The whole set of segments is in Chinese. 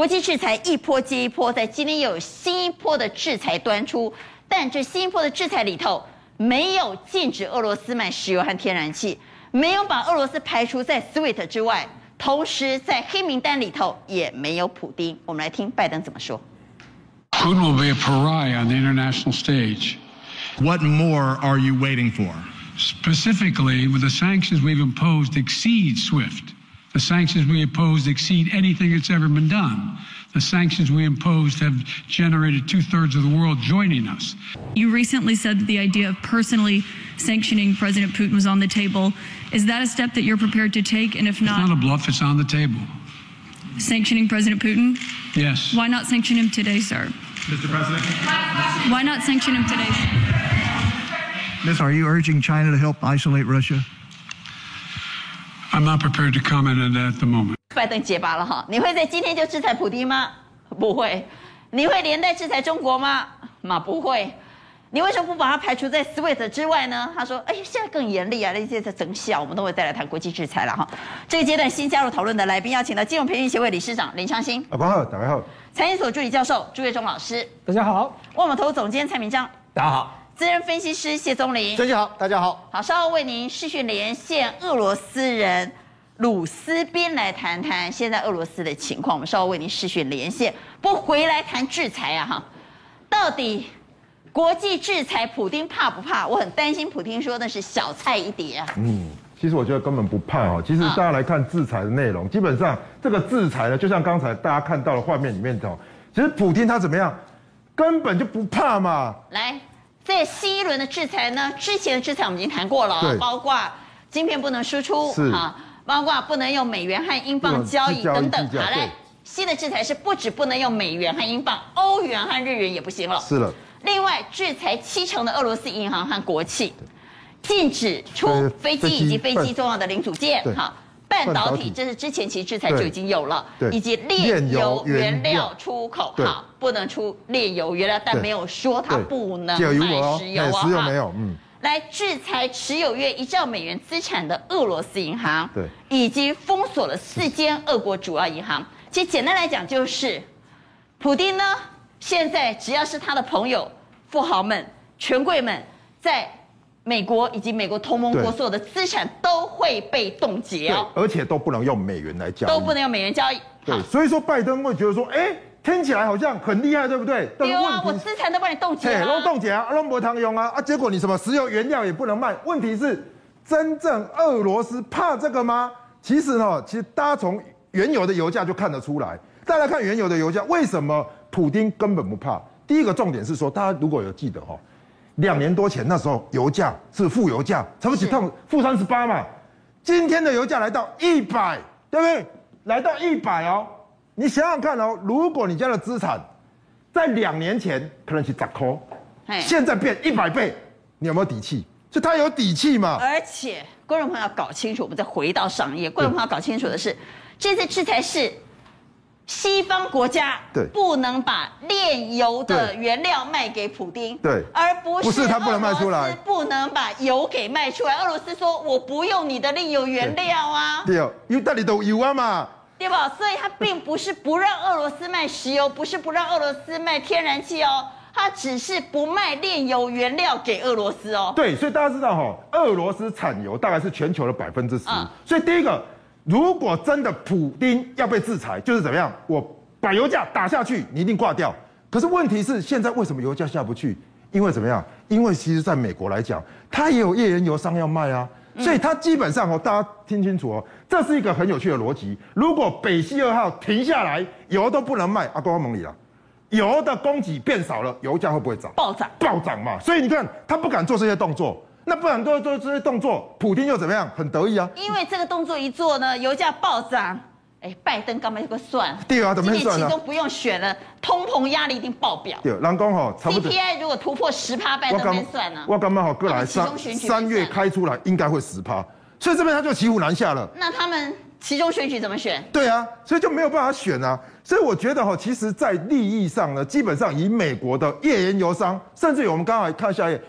国际制裁一波接一波，在今天又有新一波的制裁端出，但这新一波的制裁里头没有禁止俄罗斯卖石油和天然气，没有把俄罗斯排除在 SWIFT 之外，同时在黑名单里头也没有普丁。我们来听拜登怎么说。Putin will be a pariah on the international stage. What more are you waiting for? Specifically, with the sanctions we've imposed exceed SWIFT. The sanctions we imposed exceed anything that's ever been done. The sanctions we imposed have generated two thirds of the world joining us. You recently said that the idea of personally sanctioning President Putin was on the table. Is that a step that you're prepared to take? And if not, it's not a bluff, it's on the table. Sanctioning President Putin? Yes. Why not sanction him today, sir? Mr. President? Why not sanction him today? Ms. Are you urging China to help isolate Russia? I'm not prepared to comment on that at the moment. 拜登结巴了哈，你会在今天就制裁普丁吗？不会。你会连带制裁中国吗？嘛不会。你为什么不把它排除在 SWIFT 之外呢？他说：“哎呀，现在更严厉啊，那些在增效，我们都会再来谈国际制裁了哈。”这个阶段新加入讨论的来宾，邀请到金融培训协会理事长林昌兴。啊，关好，大家好。财经所助理教授朱月忠老师，大家好。万宝投总监蔡明章，大家好。资深分析师谢宗霖，大家好，大家好。好，稍后为您视讯连线俄罗斯人鲁斯宾来谈谈现在俄罗斯的情况。我们稍后为您视讯连线，不回来谈制裁啊哈，到底？国际制裁，普丁怕不怕？我很担心，普丁说那是小菜一碟啊。嗯，其实我觉得根本不怕哦。其实大家来看制裁的内容，基本上这个制裁呢，就像刚才大家看到的画面里面的，其实普丁他怎么样，根本就不怕嘛。来，这新一轮的制裁呢，之前的制裁我们已经谈过了，包括晶片不能输出，啊，包括不能用美元和英镑交易等等。好嘞，新的制裁是不止不能用美元和英镑，欧元和日元也不行了。是了。另外，制裁七成的俄罗斯银行和国企，禁止出飞机以及飞机重要的零组件，哈，半导体，这是之前其实制裁就已经有了，以及炼油原料出口，哈，不能出炼油原料，但没有说它不能卖石油啊，石油没有，嗯，来制裁持有约一兆美元资产的俄罗斯银行，对，以及封锁了四间俄国主要银行。其实简单来讲，就是普丁呢。现在只要是他的朋友、富豪们、权贵们，在美国以及美国同盟国所有的资产都会被冻结哦，而且都不能用美元来交易，都不能用美元交易。对，所以说拜登会觉得说，哎，听起来好像很厉害，对不对？对啊，我资产都帮你冻结了，都冻结啊，都没通用啊啊！结果你什么石油原料也不能卖，问题是真正俄罗斯怕这个吗？其实呢，其实大家从原油的油价就看得出来，大家看原油的油价为什么？普丁根本不怕。第一个重点是说，大家如果有记得哈，两年多前那时候油价是负油价，差不多几趟负三十八嘛。今天的油价来到一百，对不对？来到一百哦，你想想看哦，如果你家的资产在两年前可能是十块，现在变一百倍，你有没有底气？就他有底气嘛。而且观众朋友要搞清楚，我们再回到商业，观众朋友搞清楚的是，这次制裁是。西方国家对不能把炼油的原料卖给普丁，对，而不是他不能卖出来，不能把油给卖出来。俄罗斯说我不用你的炼油原料啊，对，因为那里都有啊嘛，对吧？所以他并不是不让俄罗斯卖石油，不是不让俄罗斯卖天然气哦，他只是不卖炼油原料给俄罗斯哦。对，所以大家知道哈，俄罗斯产油大概是全球的百分之十，所以第一个。如果真的普丁要被制裁，就是怎么样？我把油价打下去，你一定挂掉。可是问题是，现在为什么油价下不去？因为怎么样？因为其实在美国来讲，它也有页岩油商要卖啊。所以它基本上哦，大家听清楚哦，这是一个很有趣的逻辑。如果北溪二号停下来，油都不能卖，阿公阿蒙里了，油的供给变少了，油价会不会涨？暴涨，暴涨嘛。所以你看，他不敢做这些动作。那不然都做这些动作，普丁又怎么样？很得意啊！因为这个动作一做呢，油价暴涨，哎，拜登干嘛要个算？对啊，怎么算呢？今年其中不用选了，通膨压力一定爆表。对，人讲吼，CPI 如果突破十趴，拜登没算呢？我刚刚好过来三三月开出来，应该会十趴，所以这边他就骑虎难下了。那他们其中选举怎么选？对啊，所以就没有办法选啊。所以我觉得哈，其实，在利益上呢，基本上以美国的页岩油商，甚至于我们刚才看下页，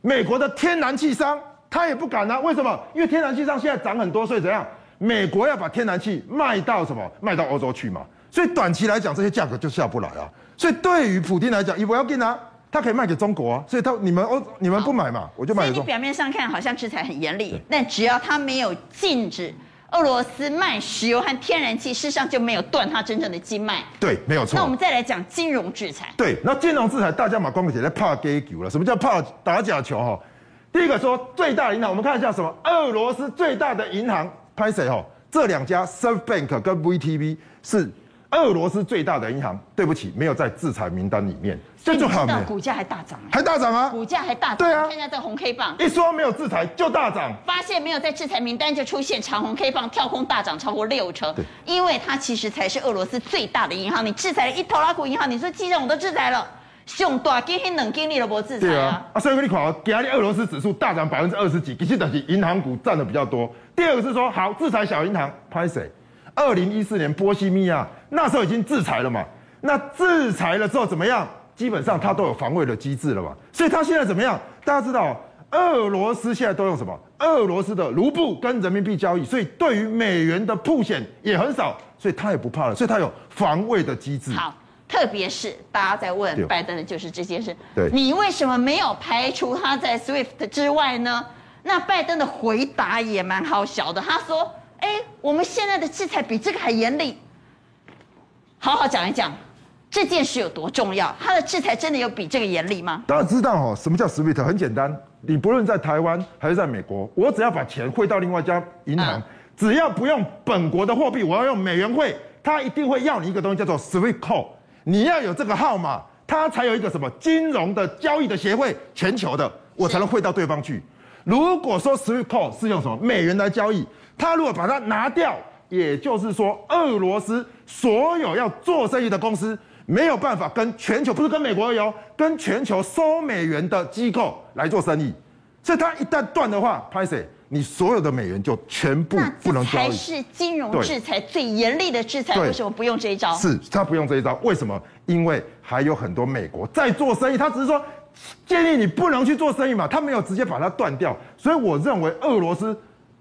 美国的天然气商。他也不敢啊，为什么？因为天然气商现在涨很多，所以怎样？美国要把天然气卖到什么？卖到欧洲去嘛。所以短期来讲，这些价格就下不来啊。所以对于普京来讲，伊不要紧啊，他可以卖给中国啊。所以他你们哦，你们不买嘛，我就卖给中国。所以你表面上看好像制裁很严厉，但只要他没有禁止俄罗斯卖石油和天然气，事实上就没有断它真正的经脉。对，没有错。那我们再来讲金融制裁。对，那金融制裁大家马，光姐在怕给球了。什么叫怕打假球？哈，第一个说最大的银行，我们看一下什么？俄罗斯最大的银行拍谁？哈，这两家 SoftBank 跟 VTB 是。俄罗斯最大的银行，对不起，没有在制裁名单里面，这就好。股价还大涨，还大涨啊！股价还大涨，对啊。看一下这个红 K 棒，一说没有制裁就大涨。发现没有在制裁名单就出现长红 K 棒，跳空大涨超过六成。对，因为它其实才是俄罗斯最大的银行，你制裁了一头拉股银行，你说既然我都制裁了，熊大今天冷经历了不制裁啊？啊，啊，所以你看，今天俄罗斯指数大涨百分之二十几，其实等于银行股占的比较多。第二个是说，好制裁小银行，拍谁？二零一四年波西米亚那时候已经制裁了嘛，那制裁了之后怎么样？基本上他都有防卫的机制了嘛，所以他现在怎么样？大家知道，俄罗斯现在都用什么？俄罗斯的卢布跟人民币交易，所以对于美元的曝险也很少，所以他也不怕了，所以他有防卫的机制。好，特别是大家在问拜登的就是这件事，对，你为什么没有排除他在 SWIFT 之外呢？那拜登的回答也蛮好笑的，他说。哎，我们现在的制裁比这个还严厉。好好讲一讲这件事有多重要。他的制裁真的有比这个严厉吗？大家知道哦，什么叫 SWIFT？很简单，你不论在台湾还是在美国，我只要把钱汇到另外一家银行，只要不用本国的货币，我要用美元汇，他一定会要你一个东西叫做 SWIFT code。你要有这个号码，他才有一个什么金融的交易的协会，全球的，我才能汇到对方去。如果说 SWIFT code 是用什么美元来交易？他如果把它拿掉，也就是说，俄罗斯所有要做生意的公司没有办法跟全球，不是跟美国有，跟全球收美元的机构来做生意。所以，它一旦断的话，拍谁，你所有的美元就全部不能交易。才是金融制裁最严厉的制裁。为什么不用这一招？是他不用这一招，为什么？因为还有很多美国在做生意，他只是说建议你不能去做生意嘛，他没有直接把它断掉。所以，我认为俄罗斯。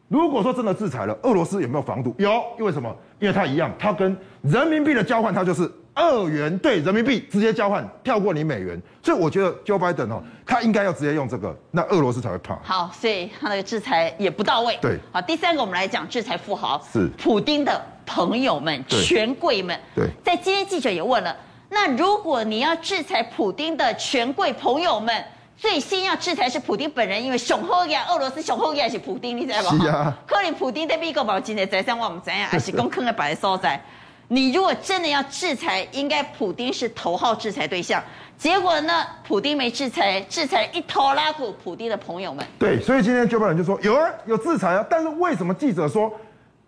如果说真的制裁了，俄罗斯有没有防堵？有，因为什么？因为它一样，它跟人民币的交换，它就是二元对人民币直接交换，跳过你美元。所以我觉得 Joe Biden 哦，他应该要直接用这个，那俄罗斯才会怕。好，所以他那个制裁也不到位。对，好，第三个我们来讲制裁富豪，是普丁的朋友们、权贵们。对，在今天记者也问了，那如果你要制裁普丁的权贵朋友们？最先要制裁是普丁本人，因为雄厚呀，俄罗斯雄厚呀是普丁，你知道吗？是啊。可能普丁在美国保金的财产我们怎样，还是公坑的白所在。你如果真的要制裁，应该普丁是头号制裁对象。结果呢，普丁没制裁，制裁一拖拉库普丁的朋友们。对，所以今天 Joe Biden 就说有啊，有制裁啊，但是为什么记者说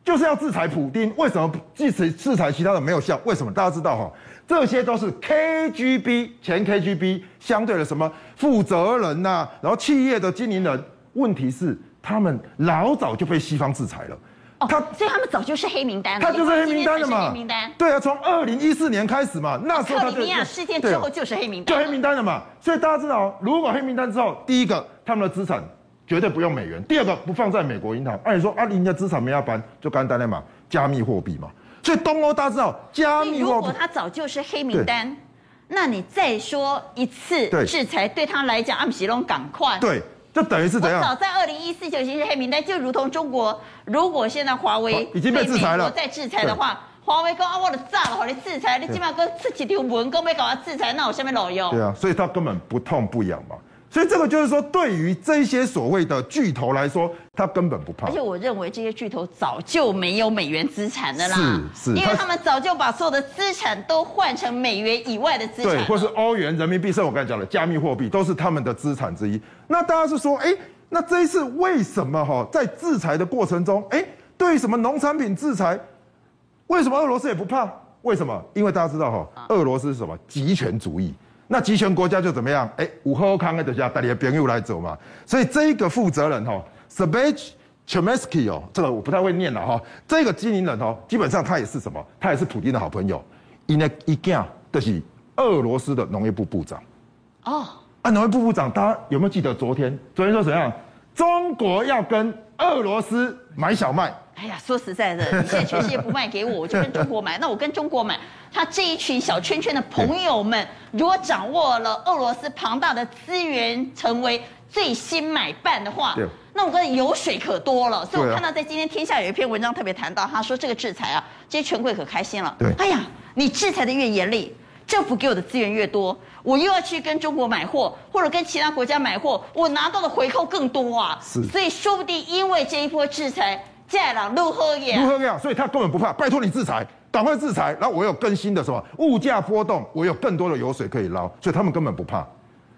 就是要制裁普丁？为什么制裁制裁其他的没有效？为什么？大家知道哈？这些都是 KGB 前 KGB 相对的什么负责人呐、啊，然后企业的经营人。问题是他们老早就被西方制裁了，哦，他所以他们早就是黑名单了。他就是黑名单的嘛。黑名单。对啊，从二零一四年开始嘛，那时候他就。克里米亚事件之后就是黑名单。就黑名单了嘛。所以大家知道，如果黑名单之后，第一个他们的资产绝对不用美元，第二个不放在美国银行。按理说啊，人家资产没要搬，就干单的嘛，加密货币嘛。所以东欧大家知道，加密货币。如果他早就是黑名单，那你再说一次制裁，对他来讲，阿姆西隆赶快。对，就等于是怎样？早在二零一四就已经是黑名单，就如同中国，如果现在华为已经被制裁了，再制裁的话，华为跟阿沃的炸了，好你制裁，你起码跟自己条文跟没搞完制裁，那我下面老用。对啊，所以他根本不痛不痒嘛。所以这个就是说，对于这些所谓的巨头来说，他根本不怕。而且我认为这些巨头早就没有美元资产的啦，是是，因为他们早就把所有的资产都换成美元以外的资产，对，或是欧元、人民币，甚至我刚才讲的加密货币，都是他们的资产之一。那大家是说，哎，那这一次为什么哈，在制裁的过程中，哎，对于什么农产品制裁，为什么俄罗斯也不怕？为什么？因为大家知道哈，俄罗斯是什么极权主义。那集权国家就怎么样？哎，武后康的等下带你的朋友来走嘛。所以这一个负责人哈 Sergei Chemsky 哦，这个我不太会念了哈。这个经营人哦，基本上他也是什么？他也是普京的好朋友。因为一件就是俄罗斯的农业部部长。哦，啊，农业部部长，大家有没有记得昨天？昨天说怎样？中国要跟俄罗斯买小麦，哎呀，说实在的，你现在全世界不卖给我，我就跟中国买。那我跟中国买，他这一群小圈圈的朋友们，如果掌握了俄罗斯庞大的资源，成为最新买办的话，那我跟有水可多了。所以我看到在今天天下有一篇文章特别谈到，他说这个制裁啊，这些权贵可开心了。对，哎呀，你制裁的越严厉，政府给我的资源越多，我又要去跟中国买货，或者跟其他国家买货，我拿到的回扣更多啊。是，所以说不定因为这一波制裁。在了，如何样？如何样？所以他根本不怕，拜托你制裁，赶快制裁。然后我有更新的什么物价波动，我有更多的油水可以捞，所以他们根本不怕。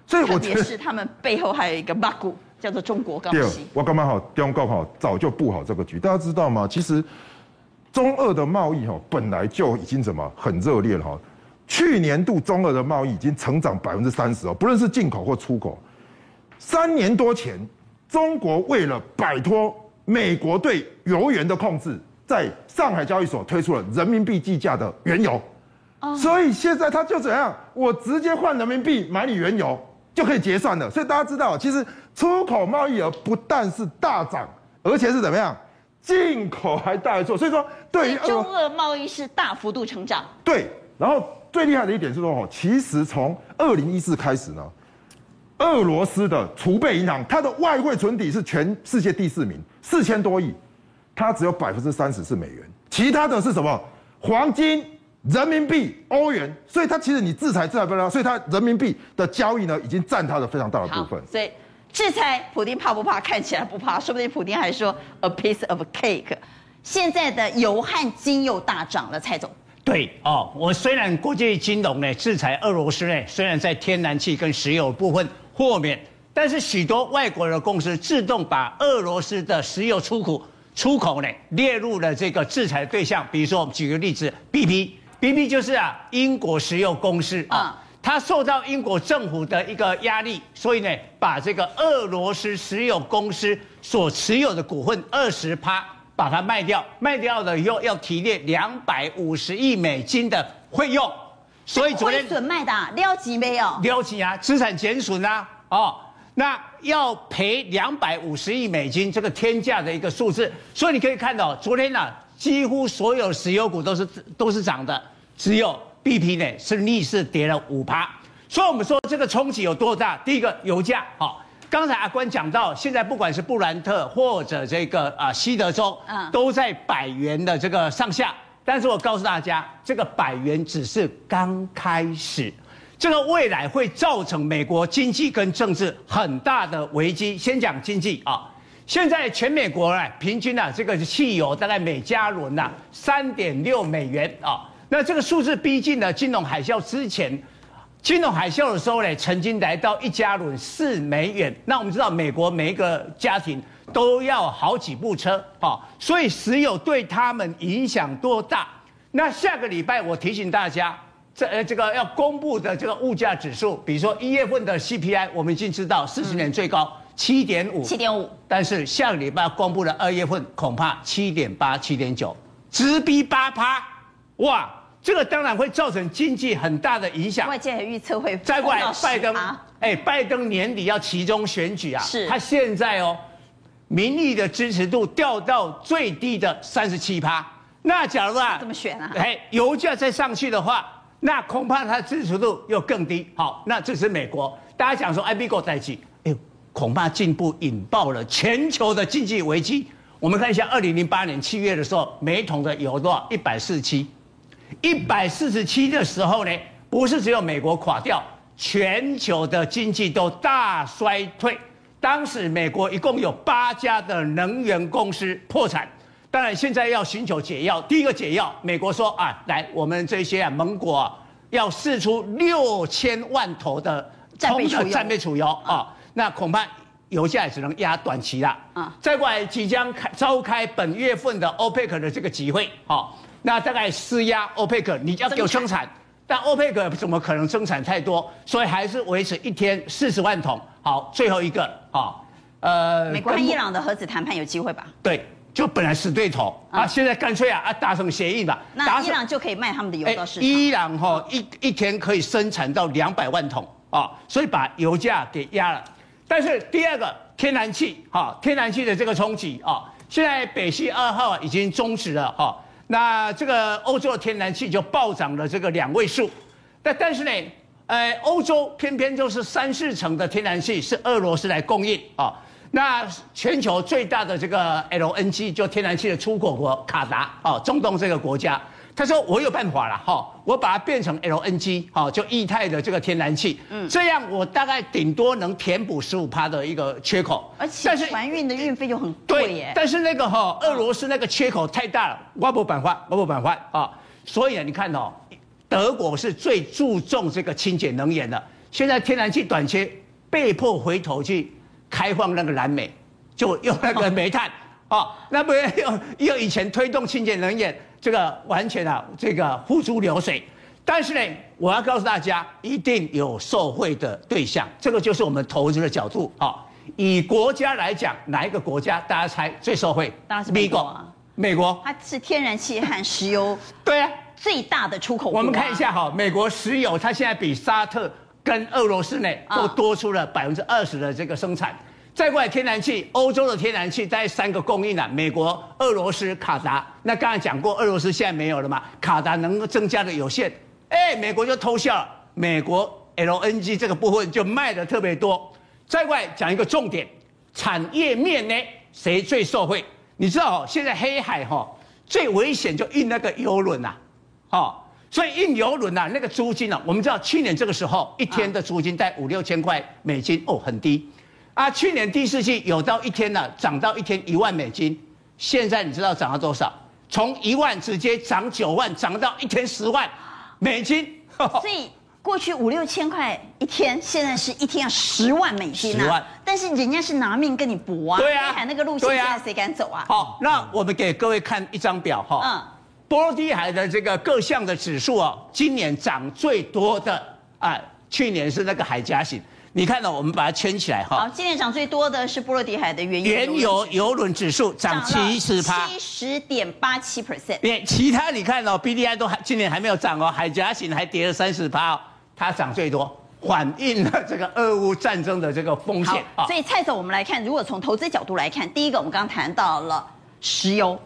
所以我觉得是他们背后还有一个马股，叫做中国刚需。我刚刚好，中国好早就布好这个局，大家知道吗？其实中俄的贸易哈本来就已经怎么很热烈了哈。去年度中俄的贸易已经成长百分之三十哦，不论是进口或出口。三年多前，中国为了摆脱美国对油源的控制，在上海交易所推出了人民币计价的原油，所以现在他就怎样，我直接换人民币买你原油就可以结算了。所以大家知道，其实出口贸易额不但是大涨，而且是怎么样，进口还大做。所以说，对于中俄贸易是大幅度成长。对，然后最厉害的一点是说，其实从二零一四开始呢。俄罗斯的储备银行，它的外汇存底是全世界第四名，四千多亿，它只有百分之三十是美元，其他的是什么？黄金、人民币、欧元，所以它其实你制裁制裁不了，所以它人民币的交易呢，已经占它的非常大的部分。所以制裁，普丁怕不怕？看起来不怕，说不定普丁还说 a piece of cake。现在的油和金又大涨了，蔡总。对哦，我虽然国际金融呢制裁俄罗斯呢，虽然在天然气跟石油部分。豁免，但是许多外国的公司自动把俄罗斯的石油出口出口呢列入了这个制裁对象。比如说，我们举个例子，BP，BP 就是啊英国石油公司啊，它受到英国政府的一个压力，所以呢把这个俄罗斯石油公司所持有的股份二十趴把它卖掉，卖掉了以后要提列两百五十亿美金的费用。所以昨天亏损卖的，了解没有？了解啊，资产减损啊，哦，那要赔两百五十亿美金，这个天价的一个数字。所以你可以看到，昨天呢、啊，几乎所有石油股都是都是涨的，只有 BP 呢是逆势跌了五趴。所以我们说这个冲击有多大？第一个油价，哦，刚才阿关讲到，现在不管是布兰特或者这个啊西德州，嗯，都在百元的这个上下。但是我告诉大家，这个百元只是刚开始，这个未来会造成美国经济跟政治很大的危机。先讲经济啊，现在全美国呢，平均啊，这个汽油大概每加仑呐三点六美元啊，那这个数字逼近了金融海啸之前，金融海啸的时候呢，曾经来到一加仑四美元。那我们知道，美国每一个家庭。都要好几部车，啊，所以石油对他们影响多大？那下个礼拜我提醒大家，这呃这个要公布的这个物价指数，比如说一月份的 CPI，我们已经知道四十年最高七点五，七点五，但是下个礼拜公布的二月份恐怕七点八、七点九，直逼八趴，哇，这个当然会造成经济很大的影响。外界预测会再过来拜登，哎，拜登年底要期中选举啊，是，他现在哦。民意的支持度掉到最低的三十七趴，那假如啊，怎么选啊？哎，油价再上去的话，那恐怕它支持度又更低。好，那这是美国，大家讲说，哎，美国在起，哎呦，恐怕进一步引爆了全球的经济危机。我们看一下，二零零八年七月的时候，每桶的油多少？一百四十七，一百四十七的时候呢，不是只有美国垮掉，全球的经济都大衰退。当时美国一共有八家的能源公司破产，当然现在要寻求解药。第一个解药，美国说啊，来，我们这些啊盟国啊，要释出六千万头的战备储油啊，那恐怕油价也只能压短期了啊。再过来即将开召开本月份的 OPEC 的这个集会，好，那大概施压 OPEC，你要给我生产。但欧佩克怎么可能生产太多？所以还是维持一天四十万桶。好，最后一个啊，呃，美国和伊朗的核子谈判有机会吧？对，就本来死对头啊，现在干脆啊啊达成协议吧。那伊朗就可以卖他们的油到市场。伊朗哈一一天可以生产到两百万桶啊，所以把油价给压了。但是第二个天然气哈，天然气的这个冲击啊，现在北溪二号已经终止了哈，那这个欧洲的天然气就暴涨了这个两位数，但但是呢，呃，欧洲偏偏就是三四成的天然气是俄罗斯来供应啊。那全球最大的这个 LNG 就天然气的出口国卡达哦，中东这个国家，他说我有办法了哈，我把它变成 LNG 哈，就液态的这个天然气，嗯，这样我大概顶多能填补十五趴的一个缺口，而且船运的运费就很贵耶。但是那个哈，俄罗斯那个缺口太大了，我不办法，我不办法啊。所以啊，你看哦，德国是最注重这个清洁能源的，现在天然气短缺，被迫回头去。开放那个燃煤，就用那个煤炭，哦，那不用用以前推动清洁能源，这个完全啊，这个付诸流水。但是呢，我要告诉大家，一定有受惠的对象，这个就是我们投资的角度啊。以国家来讲，哪一个国家大家猜最受惠？当然是美国啊。美国，它是天然气和石油对啊最大的出口国。我们看一下哈，美国石油它现在比沙特。跟俄罗斯呢都多出了百分之二十的这个生产，再过来天然气，欧洲的天然气在三个供应了，美国、俄罗斯、卡达。那刚才讲过，俄罗斯现在没有了嘛，卡达能够增加的有限，哎，美国就偷笑了，美国 LNG 这个部分就卖的特别多。再过来讲一个重点，产业面呢，谁最受惠？你知道哦，现在黑海哈最危险就运那个油轮呐，哦。所以运油轮呐，那个租金呢、啊？我们知道去年这个时候一天的租金在五六千块美金哦，很低。啊，去年第四季有到一天呢、啊，涨到一天一万美金。现在你知道涨到多少？从一万直接涨九万，涨到一天十万美金。所以过去五六千块一天，现在是一天要十万美金啊！十万。但是人家是拿命跟你搏啊！对啊。海那个路线，现在谁敢走啊？好，那我们给各位看一张表哈。嗯。波罗的海的这个各项的指数哦，今年涨最多的啊，去年是那个海岬型。你看到我们把它圈起来哈。好，今年涨最多的是波罗的海的原油原油油轮指数涨七十趴，七十点八七 percent。别其他你看哦，B D I 都还今年还没有涨哦，海岬型还跌了三十趴哦，它涨最多，反映了这个俄乌战争的这个风险。啊，所以蔡总，我们来看，如果从投资角度来看，第一个我们刚刚谈到了石油。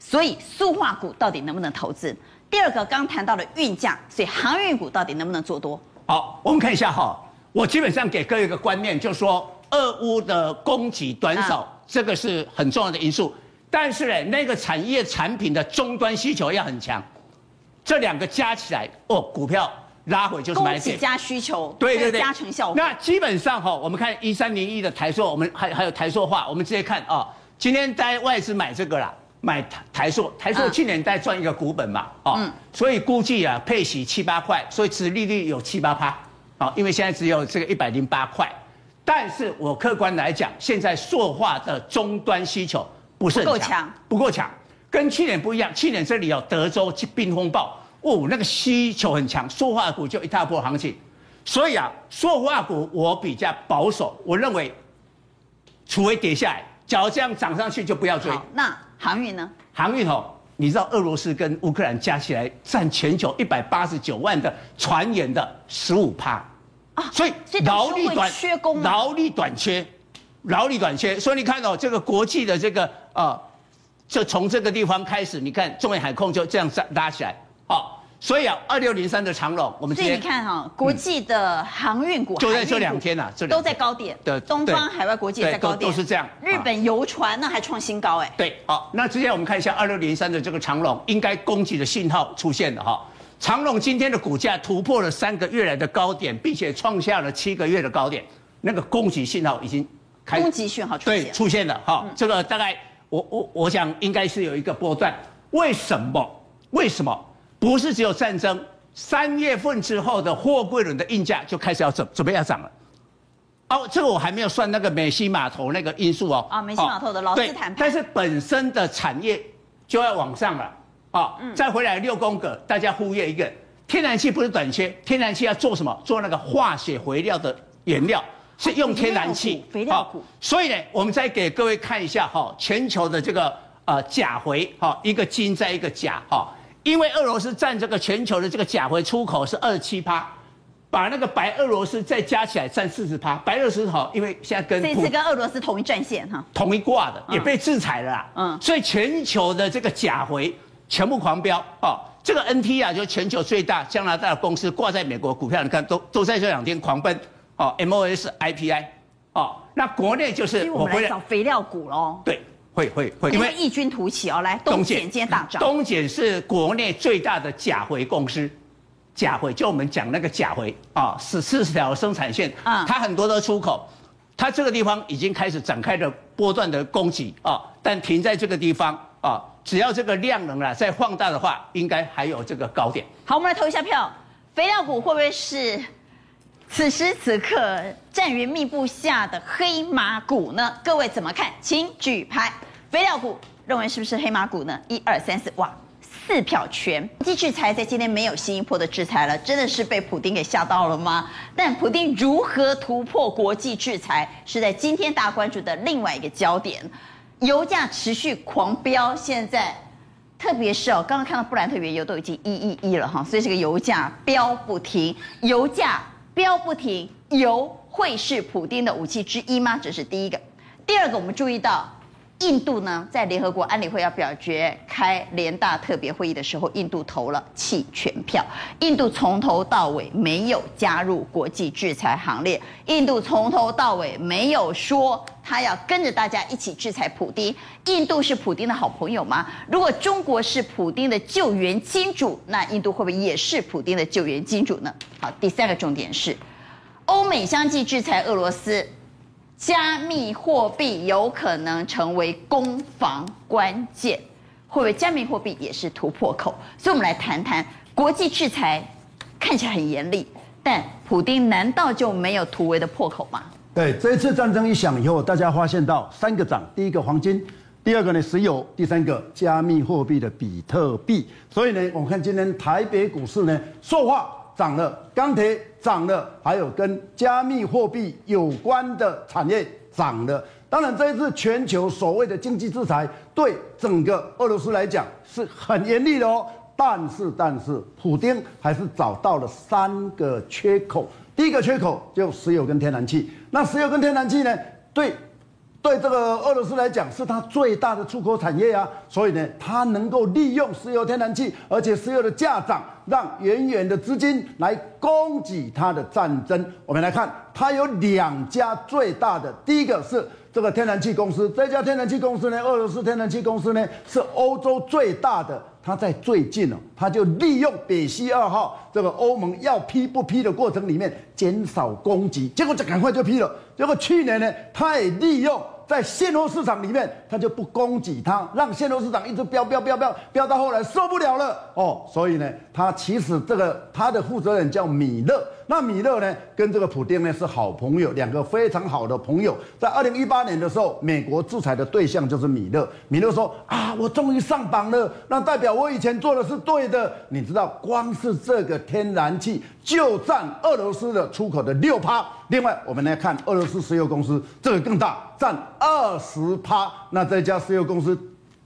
所以塑化股到底能不能投资？第二个刚谈到了运价，所以航运股到底能不能做多？好，我们看一下哈。我基本上给各位一个观念，就是说俄乌的供给短少，啊、这个是很重要的因素。但是呢，那个产业产品的终端需求要很强，这两个加起来，哦，股票拉回就是买加需求，对对对，加成效果。那基本上哈，我们看一三零一的台塑，我们还还有台塑化，我们直接看啊，今天在外资买这个啦。买台台塑，台塑去年在赚一个股本嘛，哦，嗯、所以估计啊配息七八块，所以殖利率有七八趴，啊，因为现在只有这个一百零八块，但是我客观来讲，现在塑化的终端需求不是很强，不够强，跟去年不一样，去年这里有德州冰风暴，哦，那个需求很强，塑化股就一大波行情，所以啊，塑化股我比较保守，我认为，除非跌下来，假如这样涨上去就不要追，那。航运呢？航运哦，你知道俄罗斯跟乌克兰加起来占全球一百八十九万的船员的十五趴啊，所以劳力短缺，劳力短缺，劳力短缺，所以你看到、哦、这个国际的这个啊、呃，就从这个地方开始，你看中美海控就这样拉起来，哦。所以啊，二六零三的长龙，我们所以你看哈、哦，国际的航运股就在这两天呐、啊，都在高点。对，东方海外国际也在高点，都是这样。日本游船那还创新高哎。对，好，那直接我们看一下二六零三的这个长龙，应该攻击的信号出现了哈。长龙今天的股价突破了三个月来的高点，并且创下了七个月的高点，那个供给信号已经开攻击讯号出现对出现了哈。这个大概我我我想应该是有一个波段，为什么？为什么？不是只有战争。三月份之后的货柜轮的运价就开始要准准备要涨了，哦，这个我还没有算那个美西码头那个因素哦。啊，美西码头的劳资谈判。但是本身的产业就要往上了，啊、再回来六宫格，大家忽略一个，天然气不是短缺，天然气要做什么？做那个化学肥料的原料，是用天然气。肥料股。所以呢，我们再给各位看一下哈，全球的这个呃钾肥哈，一个金在一个钾哈。因为俄罗斯占这个全球的这个钾肥出口是二十七趴，把那个白俄罗斯再加起来占四十趴，白俄罗斯好，因为现在跟这次跟俄罗斯同一战线哈，同一挂的，也被制裁了啦。嗯，所以全球的这个钾回全部狂飙哦。这个 NT 啊，就全球最大加拿大的公司挂在美国股票，你看都都在这两天狂奔哦。MOS IPI 哦，那国内就是我们来找肥料股喽。对，会会会，因为异军突起哦，来东碱今天大涨。东碱是国内最大的甲回公司，甲回就我们讲那个甲回啊，是四十条生产线，啊，它很多的出口，它这个地方已经开始展开了波段的供给啊，但停在这个地方啊。只要这个量能啊再放大的话，应该还有这个高点。好，我们来投一下票，肥料股会不会是此时此刻战云密布下的黑马股呢？各位怎么看？请举牌。肥料股认为是不是黑马股呢？一二三四，哇，四票全。国际制裁在今天没有新一波的制裁了，真的是被普丁给吓到了吗？但普丁如何突破国际制裁，是在今天大家关注的另外一个焦点。油价持续狂飙，现在特别是哦，刚刚看到布兰特原油都已经一一一了哈，所以这个油价飙不停，油价标不停，油会是普丁的武器之一吗？这是第一个。第二个，我们注意到。印度呢，在联合国安理会要表决开联大特别会议的时候，印度投了弃权票。印度从头到尾没有加入国际制裁行列，印度从头到尾没有说他要跟着大家一起制裁普丁。印度是普丁的好朋友吗？如果中国是普丁的救援金主，那印度会不会也是普丁的救援金主呢？好，第三个重点是，欧美相继制裁俄罗斯。加密货币有可能成为攻防关键，会不会加密货币也是突破口？所以，我们来谈谈国际制裁看起来很严厉，但普丁难道就没有突围的破口吗？对，这一次战争一响以后，大家发现到三个涨：第一个黄金，第二个呢石油，第三个加密货币的比特币。所以呢，我们看今天台北股市呢，说话涨了，钢铁。涨了，还有跟加密货币有关的产业涨了。当然，这一次全球所谓的经济制裁对整个俄罗斯来讲是很严厉的哦。但是，但是，普丁还是找到了三个缺口。第一个缺口就石油跟天然气。那石油跟天然气呢？对。对这个俄罗斯来讲，是它最大的出口产业啊，所以呢，它能够利用石油、天然气，而且石油的价涨，让远远的资金来供给它的战争。我们来看，它有两家最大的，第一个是这个天然气公司，这家天然气公司呢，俄罗斯天然气公司呢，是欧洲最大的。他在最近哦，他就利用北溪二号这个欧盟要批不批的过程里面减少供给，结果就赶快就批了。结果去年呢，他也利用。在现货市场里面，他就不供给他，让现货市场一直飙飙飙飙飙到后来受不了了哦。所以呢，他其实这个他的负责人叫米勒，那米勒呢跟这个普丁呢是好朋友，两个非常好的朋友。在二零一八年的时候，美国制裁的对象就是米勒。米勒说啊，我终于上榜了，那代表我以前做的是对的。你知道，光是这个天然气就占俄罗斯的出口的六趴。另外，我们来看俄罗斯石油公司，这个更大，占二十趴。那这家石油公司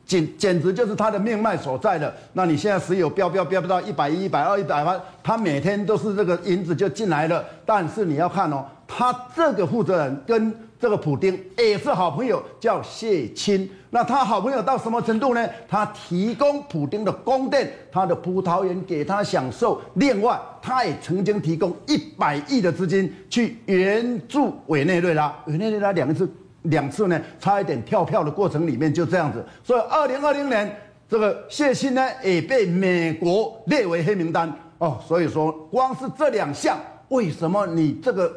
简简直就是它的命脉所在的。那你现在石油飙飙飙到一百一、一百二、一百八，它每天都是这个银子就进来了。但是你要看哦，他这个负责人跟这个普丁也是好朋友，叫谢钦。那他好朋友到什么程度呢？他提供普丁的宫殿，他的葡萄园给他享受。另外，他也曾经提供一百亿的资金去援助委内瑞拉。委内瑞拉两个字两次呢，差一点跳票的过程里面就这样子。所以，二零二零年这个谢忻呢也被美国列为黑名单哦。所以说，光是这两项，为什么你这个？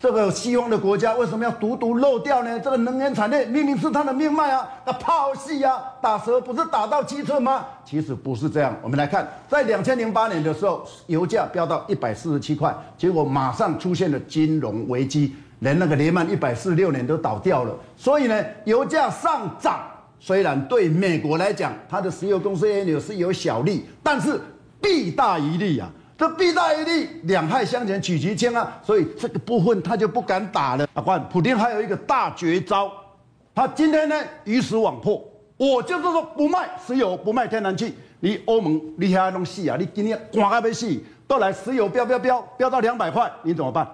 这个西方的国家为什么要独独漏掉呢？这个能源产业明明是它的命脉啊！那炮戏啊，打蛇不是打到七寸吗？其实不是这样。我们来看，在两千零八年的时候，油价飙到一百四十七块，结果马上出现了金融危机，连那个雷曼一百四十六年都倒掉了。所以呢，油价上涨虽然对美国来讲，它的石油公司也有是有小利，但是弊大于利啊。这弊大于利，两害相权取其轻啊，所以这个部分他就不敢打了。啊，关普丁还有一个大绝招，他今天呢鱼死网破，我就是说不卖石油，不卖天然气，你欧盟你还弄死啊？你今天赶快被死，都来石油飙飙飙飙到两百块，你怎么办？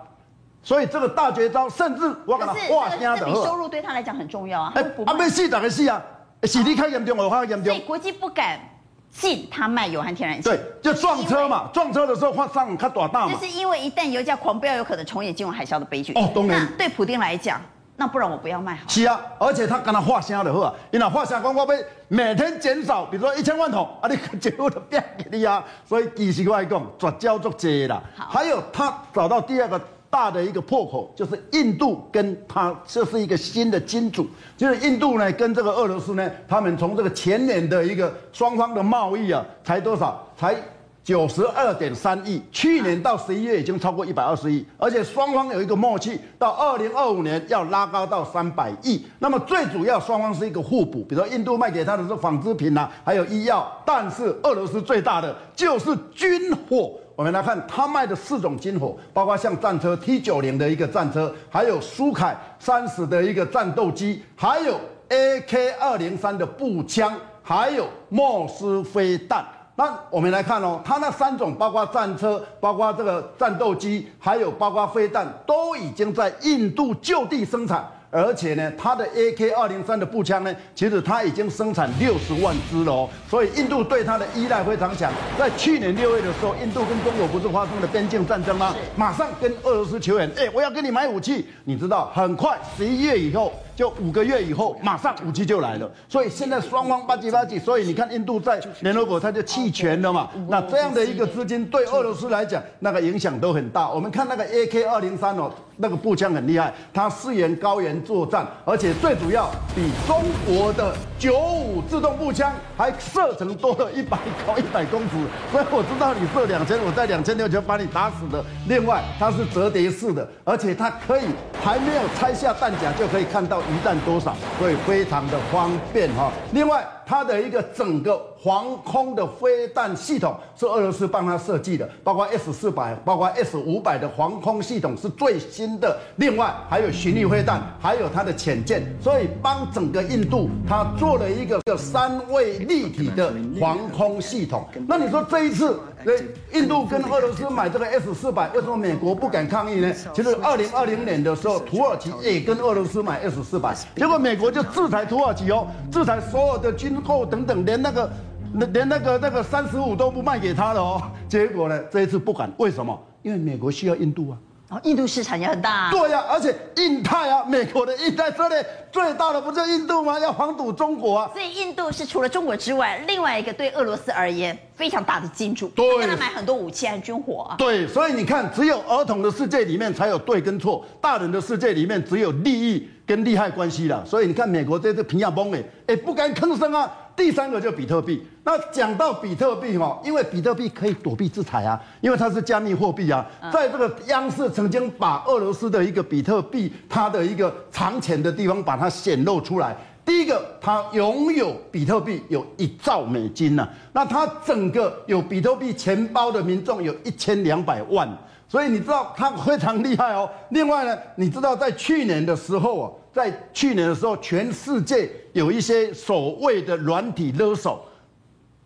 所以这个大绝招，甚至我跟他话这这笔收入对他来讲很重要啊。哎，啊，没事，哪个事啊？洗力开严重，我话严重。所以国际不敢禁他卖油和天然气。对，就撞车嘛，撞车的时候换上看多大嘛。就是因为一旦油价狂飙，有可能重演金融海啸的悲剧。哦，当然。对普丁来讲，那不然我不要卖好。是啊，而且他跟他话声的话，因为话声讲我被每天减少，比如说一千万桶，啊，你结果都变给你啊。所以其实我来讲，绝招足济啦。好，还有他找到第二个。大的一个破口就是印度跟他这是一个新的金主，就是印度呢跟这个俄罗斯呢，他们从这个前年的一个双方的贸易啊，才多少？才九十二点三亿，去年到十一月已经超过一百二十亿，而且双方有一个默契，到二零二五年要拉高到三百亿。那么最主要双方是一个互补，比如说印度卖给他的是纺织品啊，还有医药，但是俄罗斯最大的就是军火。我们来看，他卖的四种军火，包括像战车 T 九零的一个战车，还有苏凯三十的一个战斗机，还有 AK 二零三的步枪，还有莫斯飞弹。那我们来看哦，他那三种，包括战车，包括这个战斗机，还有包括飞弹，都已经在印度就地生产。而且呢，它的 AK 二零三的步枪呢，其实它已经生产六十万支了哦，所以印度对它的依赖非常强。在去年六月的时候，印度跟中国不是发生了边境战争吗？马上跟俄罗斯求援，哎，我要跟你买武器。你知道，很快十一月以后。就五个月以后，马上武器就来了，所以现在双方吧唧吧唧，所以你看印度在联合国它就弃权了嘛。那这样的一个资金对俄罗斯来讲，那个影响都很大。我们看那个 AK 二零三哦，那个步枪很厉害，它支援高原作战，而且最主要比中国的九五自动步枪还射程多了一百高一百公尺，所以我知道你射两千，我在两千六就把你打死的。另外，它是折叠式的，而且它可以还没有拆下弹夹就可以看到。一旦多少，所以非常的方便哈。另外，它的一个整个防空的飞弹系统是俄罗斯帮他设计的，包括 S 四百，包括 S 五百的防空系统是最新的。另外，还有巡弋飞弹，还有它的潜舰，所以帮整个印度它做了一个个三位立体的防空系统。那你说这一次，印度跟俄罗斯买这个 S 四百，为什么美国不敢抗议呢？其实二零二零年的时候，土耳其也跟俄罗斯买 S 四百，结果美国就制裁土耳其哦，制裁所有的军。后等等，连那个，连那个那个三十五都不卖给他了哦。结果呢，这一次不敢，为什么？因为美国需要印度啊。哦，印度市场也很大啊。对呀、啊，而且印太啊，美国的印太这里最大的不就印度吗？要防堵中国啊。所以印度是除了中国之外，另外一个对俄罗斯而言非常大的金主，对，跟他买很多武器和军火啊。对，所以你看，只有儿童的世界里面才有对跟错，大人的世界里面只有利益跟利害关系啦。所以你看，美国这个平亚崩哎，哎不敢吭声啊。第三个就比特币，那讲到比特币哈，因为比特币可以躲避制裁啊，因为它是加密货币啊，在这个央视曾经把俄罗斯的一个比特币，它的一个藏钱的地方把它显露出来。第一个，它拥有比特币有一兆美金呐，那它整个有比特币钱包的民众有一千两百万，所以你知道他非常厉害哦。另外呢，你知道在去年的时候啊。在去年的时候，全世界有一些所谓的软体勒索，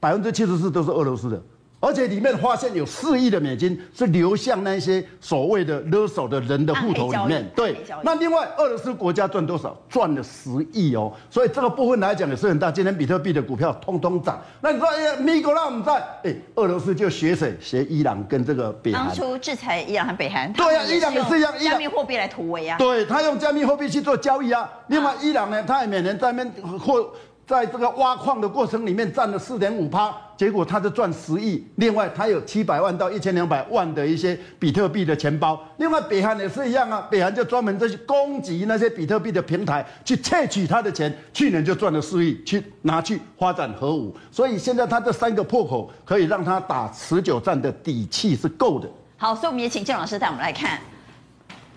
百分之七十四都是俄罗斯的。而且里面发现有四亿的美金是流向那些所谓的勒索的人的户头里面。对，那另外俄罗斯国家赚多少？赚了十亿哦。所以这个部分来讲也是很大。今天比特币的股票通通涨。那你说，哎呀，美国那么在，哎，俄罗斯就学谁？学伊朗跟这个北韩。当初制裁伊朗和北韩。对呀、啊，伊朗也是一样，加密货币来突围啊。对，他用加密货币去做交易啊。另外，伊朗呢，他也每年在那边或。在这个挖矿的过程里面占了四点五趴，结果他就赚十亿。另外，他有七百万到一千两百万的一些比特币的钱包。另外，北韩也是一样啊，北韩就专门在去攻击那些比特币的平台，去窃取他的钱。去年就赚了四亿，去拿去发展核武。所以现在他这三个破口可以让他打持久战的底气是够的。好，所以我们也请郑老师带我们来看。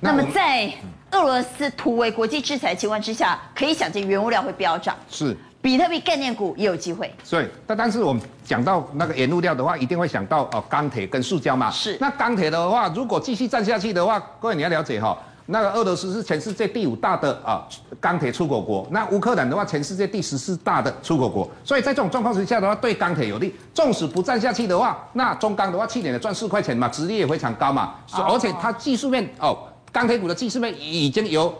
那么在俄罗斯突围国际制裁情况之下，可以想见原物料会飙涨。是。比特币概念股也有机会，所以，但但是我们讲到那个原物料的话，一定会想到哦钢铁跟塑胶嘛。是。那钢铁的话，如果继续站下去的话，各位你要了解哈，那个俄罗斯是全世界第五大的啊钢铁出口国，那乌克兰的话，全世界第十四大的出口国。所以在这种状况之下的话，对钢铁有利。纵使不站下去的话，那中钢的话，去年的赚四块钱嘛，殖利率也非常高嘛。而且它技术面哦，钢铁股的技术面已经由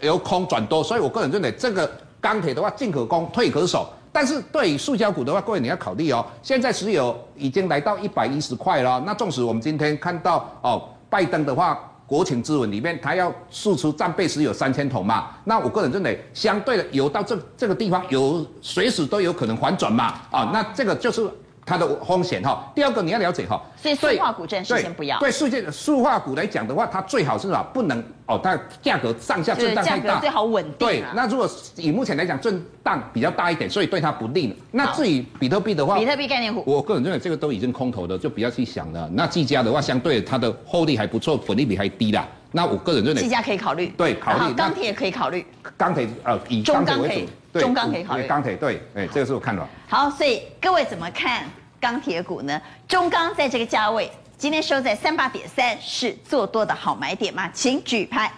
由空转多，所以我个人认为这个钢铁的话，进可攻，退可守。但是对于塑胶股的话，各位你要考虑哦，现在石油已经来到一百一十块了。那纵使我们今天看到哦，拜登的话。国情咨文里面，他要输出战备石油三千桶嘛？那我个人认为，相对的油到这这个地方，油随时都有可能反转嘛？啊，那这个就是。它的风险哈，第二个你要了解哈，所以塑化股暂时先不要。对世界塑化股来讲的话，它最好是啊，不能哦，它价格上下震荡太大，最好稳定。对，那如果以目前来讲震荡比较大一点，所以对它不利。那至于比特币的话，比特币概念股，我个人认为这个都已经空头的，就不要去想了。那技嘉的话，相对它的获利还不错，本利比还低啦。那我个人认为技嘉可以考虑，对，考虑。钢铁也可以考虑，钢铁呃以钢铁为主，中钢可以考虑。钢铁对，哎，这个是我看了。好，所以各位怎么看？钢铁股呢？中钢在这个价位，今天收在三八点三，是做多的好买点吗？请举牌。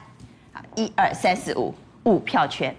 好，一二三四五，五票圈。